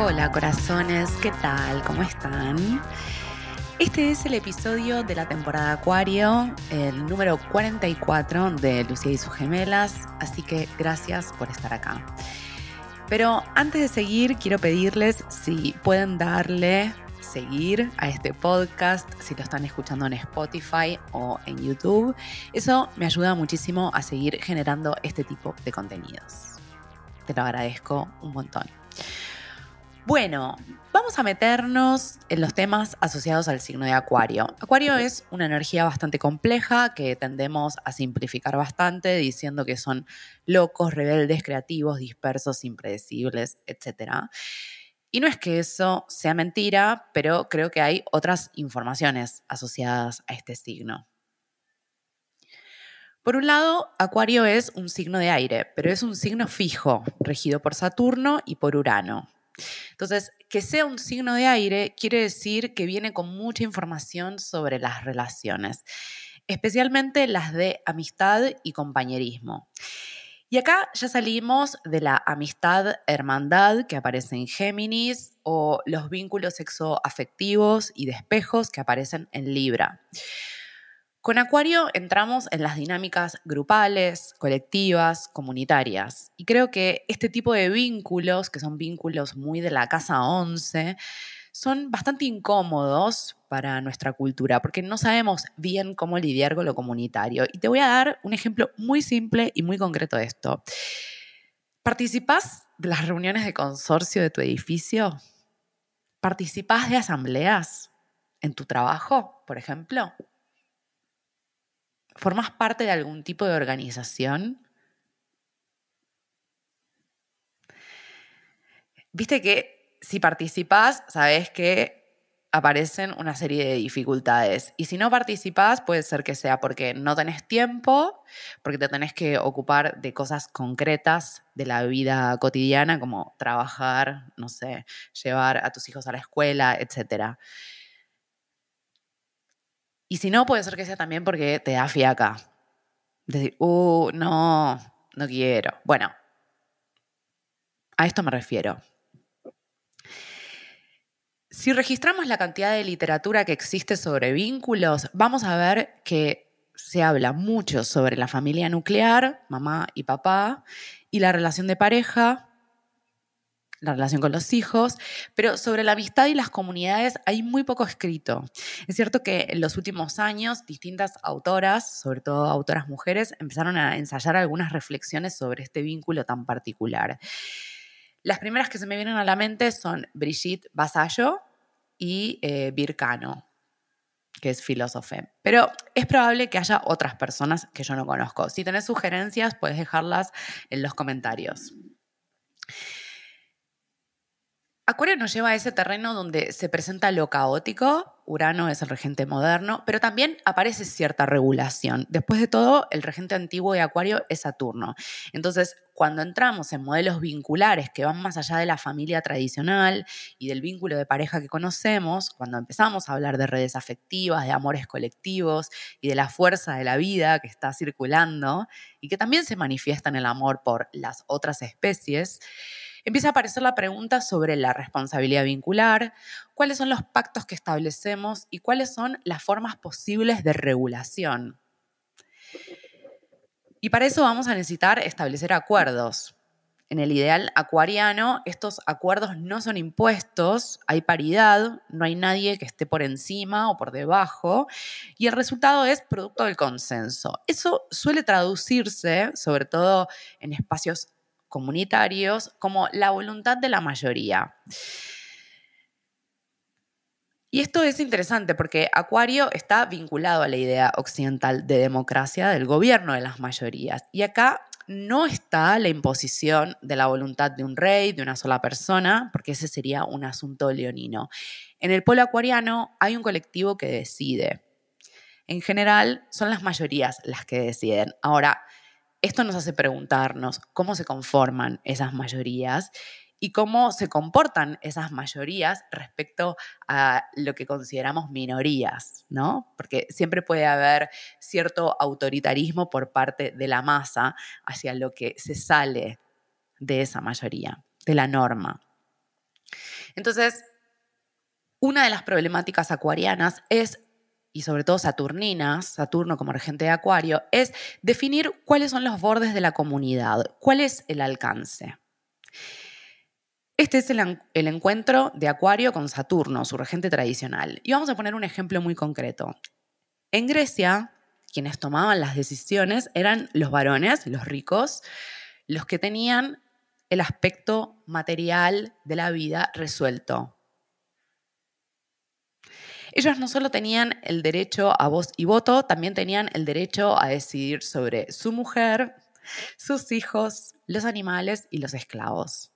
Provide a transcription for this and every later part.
Hola corazones, ¿qué tal? ¿Cómo están? Este es el episodio de la temporada Acuario, el número 44 de Lucía y sus gemelas, así que gracias por estar acá. Pero antes de seguir, quiero pedirles si pueden darle seguir a este podcast, si lo están escuchando en Spotify o en YouTube. Eso me ayuda muchísimo a seguir generando este tipo de contenidos. Te lo agradezco un montón. Bueno, vamos a meternos en los temas asociados al signo de Acuario. Acuario es una energía bastante compleja que tendemos a simplificar bastante diciendo que son locos, rebeldes, creativos, dispersos, impredecibles, etc. Y no es que eso sea mentira, pero creo que hay otras informaciones asociadas a este signo. Por un lado, Acuario es un signo de aire, pero es un signo fijo, regido por Saturno y por Urano. Entonces, que sea un signo de aire quiere decir que viene con mucha información sobre las relaciones, especialmente las de amistad y compañerismo. Y acá ya salimos de la amistad, hermandad que aparece en Géminis o los vínculos sexoafectivos y de espejos que aparecen en Libra. Con Acuario entramos en las dinámicas grupales, colectivas, comunitarias. Y creo que este tipo de vínculos, que son vínculos muy de la casa 11, son bastante incómodos para nuestra cultura porque no sabemos bien cómo lidiar con lo comunitario. Y te voy a dar un ejemplo muy simple y muy concreto de esto. ¿Participás de las reuniones de consorcio de tu edificio? ¿Participás de asambleas en tu trabajo, por ejemplo? ¿Formas parte de algún tipo de organización? Viste que si participás, sabes que aparecen una serie de dificultades. Y si no participás, puede ser que sea porque no tenés tiempo, porque te tenés que ocupar de cosas concretas de la vida cotidiana, como trabajar, no sé, llevar a tus hijos a la escuela, etcétera. Y si no, puede ser que sea también porque te da fiaca. Decir, uh, no, no quiero. Bueno, a esto me refiero. Si registramos la cantidad de literatura que existe sobre vínculos, vamos a ver que se habla mucho sobre la familia nuclear, mamá y papá, y la relación de pareja, la relación con los hijos, pero sobre la amistad y las comunidades hay muy poco escrito. Es cierto que en los últimos años distintas autoras, sobre todo autoras mujeres, empezaron a ensayar algunas reflexiones sobre este vínculo tan particular. Las primeras que se me vienen a la mente son Brigitte Basallo y eh, Bircano, que es filósofe. Pero es probable que haya otras personas que yo no conozco. Si tenés sugerencias, puedes dejarlas en los comentarios. Acuario nos lleva a ese terreno donde se presenta lo caótico, Urano es el regente moderno, pero también aparece cierta regulación. Después de todo, el regente antiguo de Acuario es Saturno. Entonces, cuando entramos en modelos vinculares que van más allá de la familia tradicional y del vínculo de pareja que conocemos, cuando empezamos a hablar de redes afectivas, de amores colectivos y de la fuerza de la vida que está circulando y que también se manifiesta en el amor por las otras especies, empieza a aparecer la pregunta sobre la responsabilidad vincular, cuáles son los pactos que establecemos y cuáles son las formas posibles de regulación. Y para eso vamos a necesitar establecer acuerdos. En el ideal acuariano, estos acuerdos no son impuestos, hay paridad, no hay nadie que esté por encima o por debajo, y el resultado es producto del consenso. Eso suele traducirse, sobre todo en espacios comunitarios como la voluntad de la mayoría. Y esto es interesante porque Acuario está vinculado a la idea occidental de democracia, del gobierno de las mayorías. Y acá no está la imposición de la voluntad de un rey, de una sola persona, porque ese sería un asunto leonino. En el polo acuariano hay un colectivo que decide. En general, son las mayorías las que deciden. Ahora, esto nos hace preguntarnos cómo se conforman esas mayorías y cómo se comportan esas mayorías respecto a lo que consideramos minorías, ¿no? Porque siempre puede haber cierto autoritarismo por parte de la masa hacia lo que se sale de esa mayoría, de la norma. Entonces, una de las problemáticas acuarianas es y sobre todo saturninas, Saturno como regente de Acuario, es definir cuáles son los bordes de la comunidad, cuál es el alcance. Este es el, el, encuentro de Acuario con Saturno, su regente tradicional. Y vamos a poner un ejemplo muy concreto. En Grecia, quienes tomaban las decisiones eran los varones, los ricos, los que tenían el aspecto material de la vida resuelto. Ellos no solo tenían el derecho a voz y voto, también tenían el derecho a decidir sobre su mujer, sus hijos, los animales y los esclavos.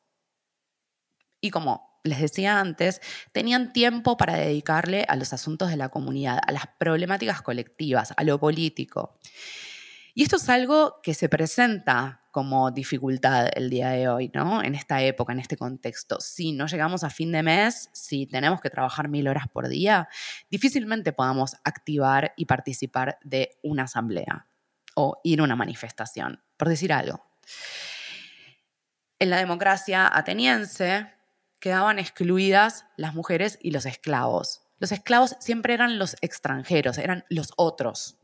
Y como les decía antes, tenían tiempo para dedicarle a los asuntos de la comunidad, a las problemáticas colectivas, a lo político. Y esto es algo que se presenta como dificultad el día de hoy, ¿no? En esta época, en este contexto. Si no llegamos a fin de mes, si tenemos que trabajar mil horas por día, difícilmente podamos activar y participar de una asamblea o ir a una manifestación, por decir algo. En la democracia ateniense quedaban excluidas las mujeres y los esclavos. Los esclavos siempre eran los extranjeros, eran los otros.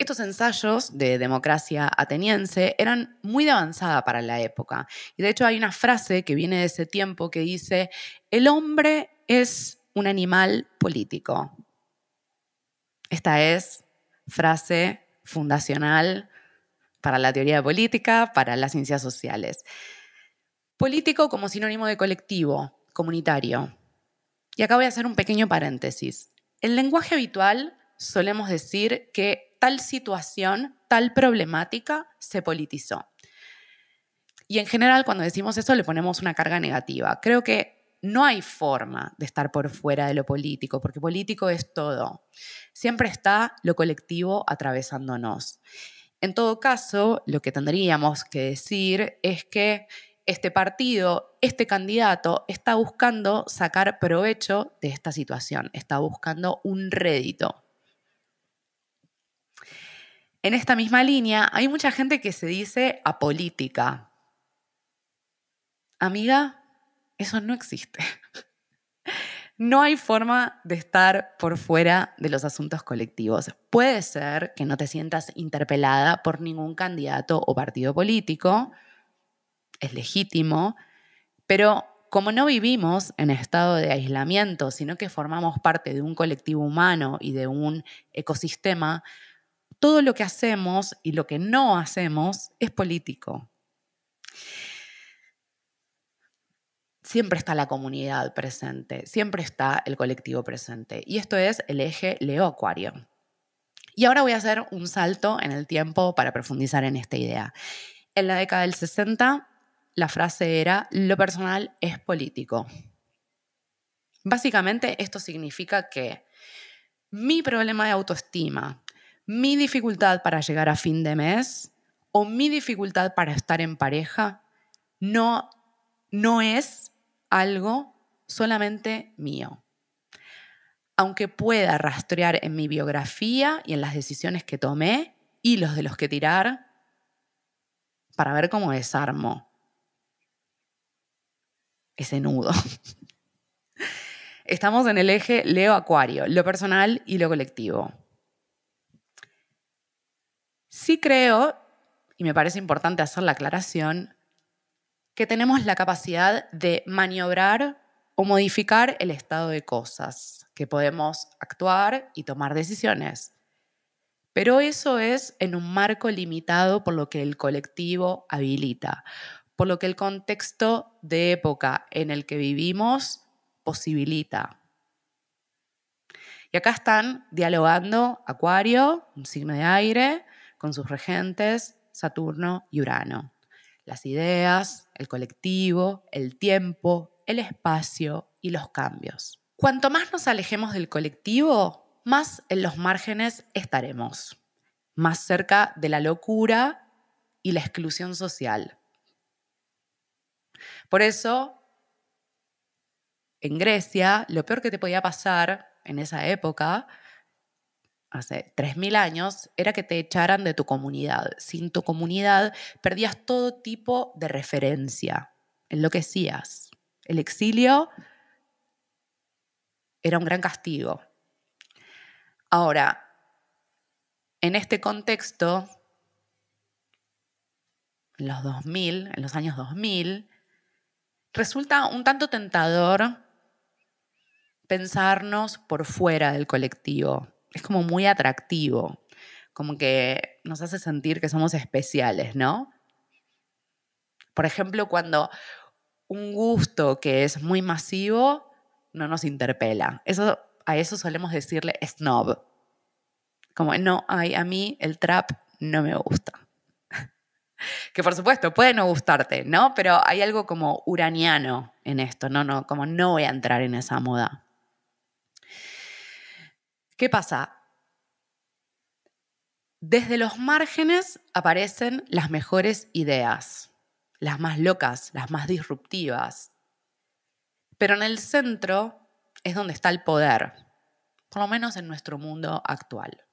Estos ensayos de democracia ateniense eran muy de avanzada para la época. Y de hecho hay una frase que viene de ese tiempo que dice, el hombre es un animal político. Esta es frase fundacional para la teoría política, para las ciencias sociales. Político como sinónimo de colectivo, comunitario. Y acá voy a hacer un pequeño paréntesis. En lenguaje habitual solemos decir que tal situación, tal problemática se politizó. Y en general, cuando decimos eso, le ponemos una carga negativa. Creo que no hay forma de estar por fuera de lo político, porque político es todo. Siempre está lo colectivo atravesándonos. En todo caso, lo que tendríamos que decir es que este partido, este candidato, está buscando sacar provecho de esta situación, está buscando un rédito. En esta misma línea hay mucha gente que se dice apolítica. Amiga, eso no existe. No hay forma de estar por fuera de los asuntos colectivos. Puede ser que no te sientas interpelada por ningún candidato o partido político, es legítimo, pero como no vivimos en estado de aislamiento, sino que formamos parte de un colectivo humano y de un ecosistema, todo lo que hacemos y lo que no hacemos es político. Siempre está la comunidad presente, siempre está el colectivo presente. Y esto es el eje Leo-Acuario. Y ahora voy a hacer un salto en el tiempo para profundizar en esta idea. En la década del 60, la frase era, lo personal es político. Básicamente esto significa que mi problema de autoestima, mi dificultad para llegar a fin de mes o mi dificultad para estar en pareja no, no es algo solamente mío. Aunque pueda rastrear en mi biografía y en las decisiones que tomé, hilos de los que tirar para ver cómo desarmo ese nudo. Estamos en el eje Leo-Acuario, lo personal y lo colectivo. Sí creo, y me parece importante hacer la aclaración, que tenemos la capacidad de maniobrar o modificar el estado de cosas, que podemos actuar y tomar decisiones. Pero eso es en un marco limitado por lo que el colectivo habilita, por lo que el contexto de época en el que vivimos posibilita. Y acá están dialogando Acuario, un signo de aire, con sus regentes Saturno y Urano. Las ideas, el colectivo, el tiempo, el espacio y los cambios. Cuanto más nos alejemos del colectivo, más en los márgenes estaremos. más cerca de la locura y la exclusión social. Por eso, en Grecia, lo peor que te podía pasar en esa época, hace 3.000 años, era que te echaran de tu comunidad. Sin tu comunidad perdías todo tipo de referencia, enloquecías. El exilio era un gran castigo. Ahora, en este contexto, en los 2000, en los años 2000, resulta un tanto tentador pensarnos por fuera del colectivo. Es como muy atractivo, como que nos hace sentir que somos especiales, ¿no? Por ejemplo, cuando un gusto que es muy masivo no nos interpela. Eso, a eso solemos decirle snob. Como, no, ay, a mí el trap no me gusta. que por supuesto puede no gustarte, ¿no? Pero hay algo como uraniano en esto, no, no, como no voy a entrar en esa moda. ¿Qué pasa? Desde los márgenes aparecen las mejores ideas, las más locas, las más disruptivas. Pero en el centro es donde está el poder, por lo menos en nuestro mundo actual.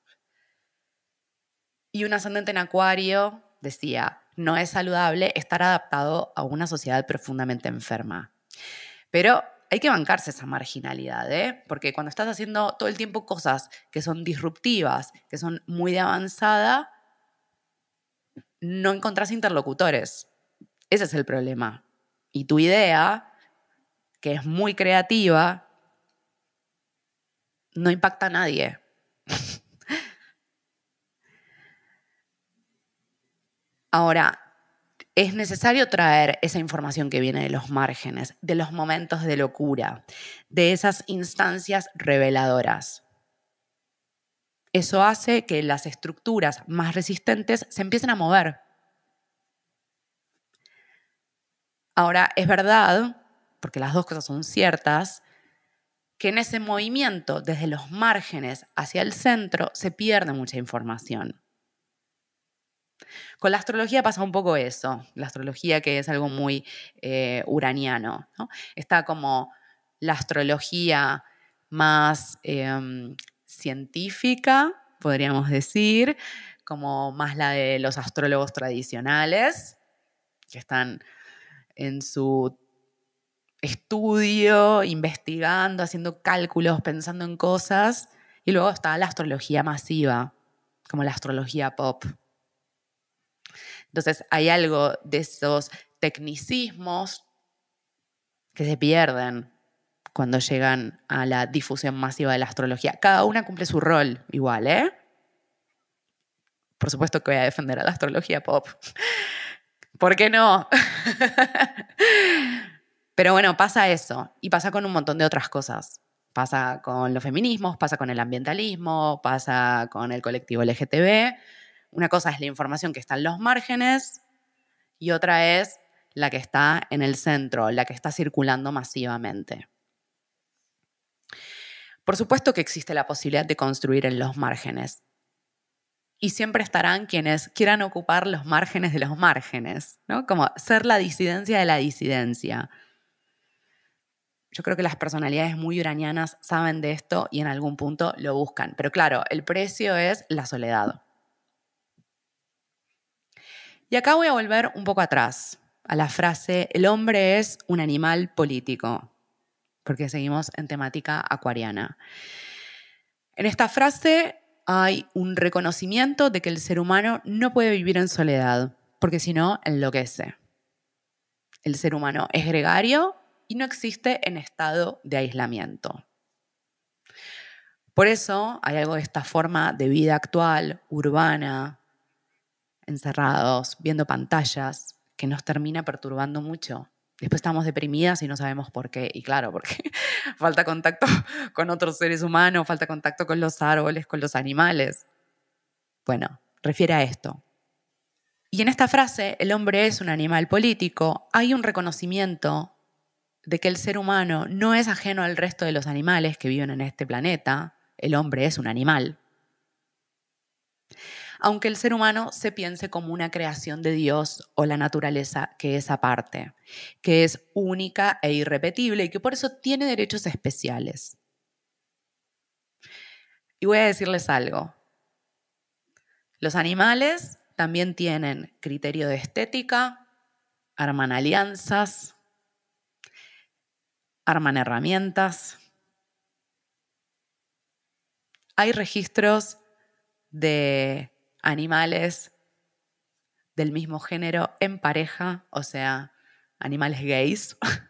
Y un ascendente en Acuario decía, no es saludable estar adaptado a una sociedad profundamente enferma. Pero hay que bancarse esa marginalidad, ¿eh? porque cuando estás haciendo todo el tiempo cosas que son disruptivas, que son muy de avanzada, no encontrás interlocutores. Ese es el problema. Y tu idea, que es muy creativa, no impacta a nadie. Ahora, es necesario traer esa información que viene de los márgenes, de los momentos de locura, de esas instancias reveladoras. Eso hace que las estructuras más resistentes se empiecen a mover. Ahora, es verdad, porque las dos cosas son ciertas, que en ese movimiento desde los márgenes hacia el centro se pierde mucha información. Con la astrología pasa un poco eso, la astrología que es algo muy eh, uraniano. Está como la astrología más em, científica, podríamos decir, como más la de los astrólogos tradicionales, que están en su estudio, investigando, haciendo cálculos, pensando en cosas. Y luego está la astrología masiva, como la astrología pop. Entonces hay algo de esos tecnicismos que se pierden cuando llegan a la difusión masiva de la astrología. Cada una cumple su rol igual, ¿eh? Por supuesto que voy a defender a la astrología pop. ¿Por qué no? Pero bueno, pasa eso y pasa con un montón de otras cosas. Pasa con los feminismos, pasa con el ambientalismo, pasa con el colectivo LGTB, una cosa es la información que está en los márgenes y otra es la que está en el centro, la que está circulando masivamente. Por supuesto que existe la posibilidad de construir en los márgenes. Y siempre estarán quienes quieran ocupar los márgenes de los márgenes, ¿no? Como ser la disidencia de la disidencia. Yo creo que las personalidades muy uranianas saben de esto y en algún punto lo buscan. Pero claro, el precio es la soledad. Y acá voy a volver un poco atrás, a la frase, el hombre es un animal político, porque seguimos en temática acuariana. En esta frase hay un reconocimiento de que el ser humano no puede vivir en soledad, porque si no, enloquece. El ser humano es gregario y no existe en estado de aislamiento. Por eso hay algo de esta forma de vida actual, urbana, encerrados, viendo pantallas, que nos termina perturbando mucho. Después estamos deprimidas y no sabemos por qué. Y claro, porque falta contacto con otros seres humanos, falta contacto con los árboles, con los animales. Bueno, refiere a esto. Y en esta frase, el hombre es un animal político, hay un reconocimiento de que el ser humano no es ajeno al resto de los animales que viven en este planeta. El hombre es un animal. Aunque el ser humano se piense como una creación de Dios o la naturaleza que es aparte, que es única e irrepetible y que por eso tiene derechos especiales. Y voy a decirles algo. Los animales también tienen criterio de estética, arman alianzas, arman herramientas. Hay registros de animales del mismo género en pareja, o sea, animales gays.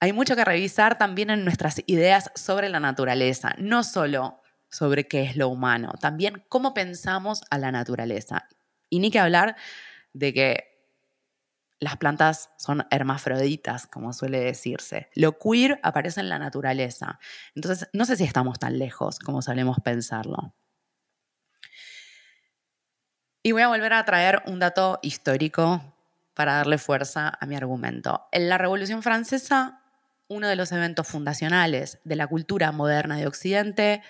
Hay mucho que revisar también en nuestras ideas sobre la naturaleza, no solo sobre qué es lo humano, también cómo pensamos a la naturaleza. Y ni que hablar de que las plantas son hermafroditas, como suele decirse. Lo queer aparece en la naturaleza. Entonces, no sé si estamos tan lejos como solemos pensarlo. Y voy a volver a traer un dato histórico para darle fuerza a mi argumento. En la Revolución Francesa, uno de los eventos fundacionales de la cultura moderna de Occidente,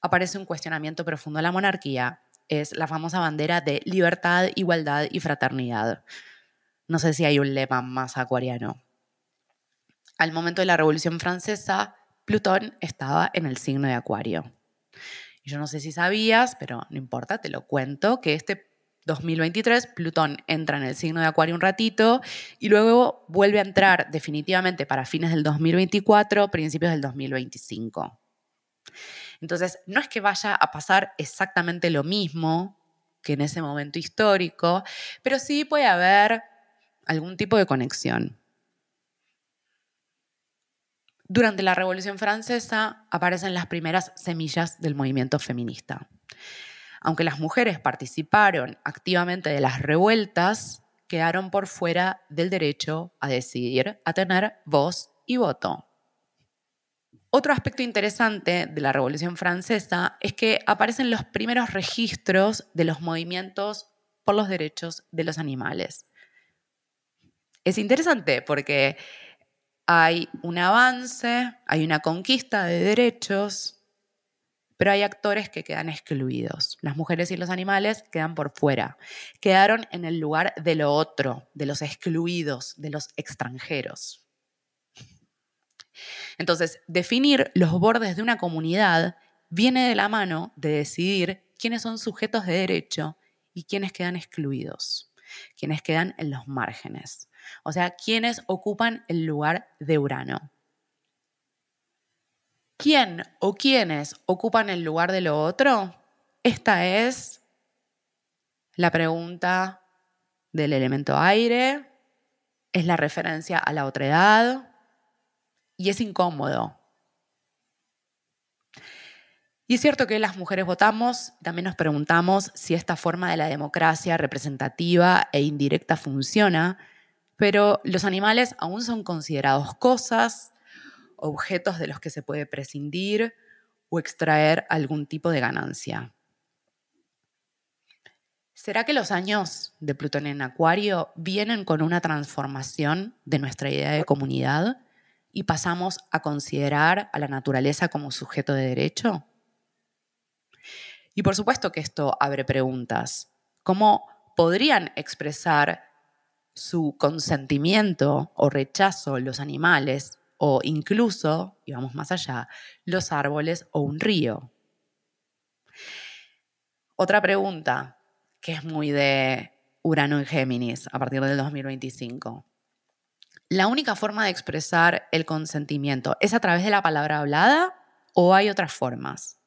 aparece un cuestionamiento profundo a la monarquía. Es la famosa bandera de libertad, igualdad y fraternidad no sé si hay un lema más acuariano. Al momento de la Revolución Francesa, Plutón estaba en el signo de Acuario. Y yo no sé si sabías, pero no importa, te lo cuento, que este 2023 Plutón entra en el signo de Acuario un ratito y luego vuelve a entrar definitivamente para fines del 2024, principios del 2025. Entonces, no es que vaya a pasar exactamente lo mismo que en ese momento histórico, pero sí puede haber algún tipo de conexión. Durante la Revolución Francesa aparecen las primeras semillas del movimiento feminista. Aunque las mujeres participaron activamente de las revueltas, quedaron por fuera del derecho a decidir, a tener voz y voto. Otro aspecto interesante de la Revolución Francesa es que aparecen los primeros registros de los movimientos por los derechos de los animales es interesante porque hay un avance, hay una conquista de derechos, pero hay actores que quedan excluidos. Las mujeres y los animales quedan por fuera. Quedaron en el lugar de lo otro, de los excluidos, de los extranjeros. Entonces, definir los bordes de una comunidad viene de la mano de decidir quiénes son sujetos de derecho y quiénes quedan excluidos, quiénes quedan en los márgenes. O sea, ¿quiénes ocupan el lugar de Urano? ¿Quién o quiénes ocupan el lugar de lo otro? Esta es la pregunta del elemento aire, es la referencia a la otra edad y es incómodo. Y es cierto que las mujeres votamos, también nos preguntamos si esta forma de la democracia representativa e indirecta funciona pero los animales aún son considerados cosas, objetos de los que se puede prescindir o extraer algún tipo de ganancia. ¿Será que los años de Plutón en Acuario vienen con una transformación de nuestra idea de comunidad y pasamos a considerar a la naturaleza como sujeto de derecho? Y por supuesto que esto abre preguntas. ¿Cómo podrían expresar su consentimiento o rechazo los animales o incluso, y vamos más allá, los árboles o un río. Otra pregunta que es muy de Urano en Géminis a partir del 2025. ¿La única forma de expresar el consentimiento es a través de la palabra hablada o hay otras formas?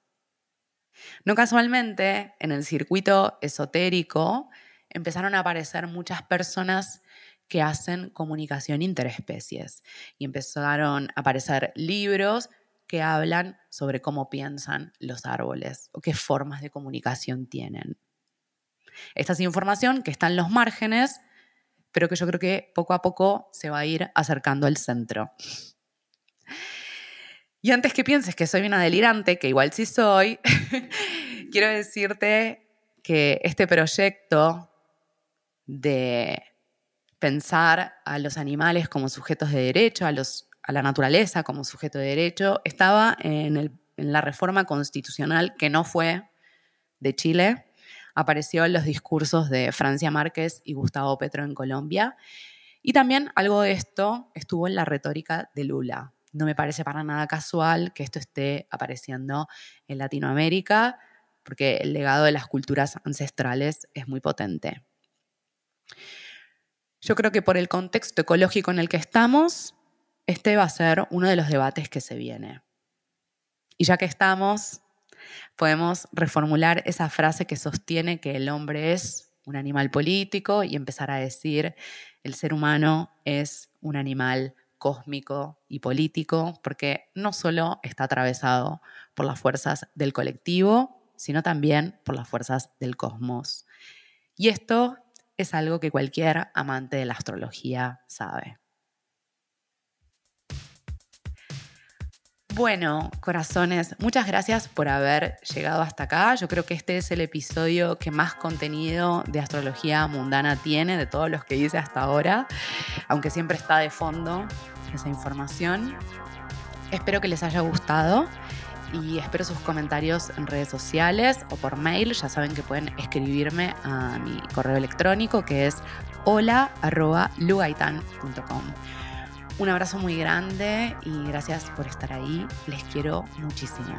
No casualmente, en el circuito esotérico empezaron a aparecer muchas personas que hacen comunicación interespecies y empezaron a aparecer libros que hablan sobre cómo piensan los árboles o qué formas de comunicación tienen. Esta es información que está en los márgenes, pero que yo creo que poco a poco se va a ir acercando al centro. Y antes que pienses que soy una delirante, que igual sí soy, quiero decirte que este proyecto de pensar a los animales como sujetos de derecho, a, los, a la naturaleza como sujeto de derecho, estaba en en la reforma constitucional que no fue de Chile, apareció en los discursos de Francia Márquez y Gustavo Petro en Colombia. Y también algo de esto estuvo en la retórica de Lula. No me parece para nada casual que esto esté apareciendo en Latinoamérica, porque el legado de las culturas ancestrales es muy potente. Yo creo que por el contexto ecológico en el que estamos, este va a ser uno de los debates que se viene. Y ya que estamos, podemos reformular esa frase que sostiene que el hombre es un animal político y empezar a decir el ser humano es un animal cósmico y político, porque no solo está atravesado por las fuerzas del colectivo, sino también por las fuerzas del cosmos. Y esto es algo que cualquier amante de la astrología sabe. Bueno, corazones, muchas gracias por haber llegado hasta acá. Yo creo que este es el episodio que más contenido de astrología mundana tiene de todos los que hice hasta ahora, aunque siempre está de fondo esa información. Espero que les haya gustado y espero sus comentarios en redes sociales o por mail. Ya saben que pueden escribirme a mi correo electrónico que es hola.lugaitan.com. Un abrazo muy grande y gracias por estar ahí. Les quiero muchísimo.